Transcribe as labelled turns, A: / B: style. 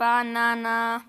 A: banana.